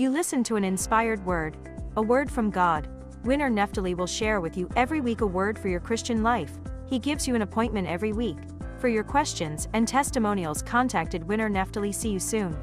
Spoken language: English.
You listen to an inspired word, a word from God. Winner Neftali will share with you every week a word for your Christian life. He gives you an appointment every week. For your questions and testimonials, contacted Winner Neftali. See you soon.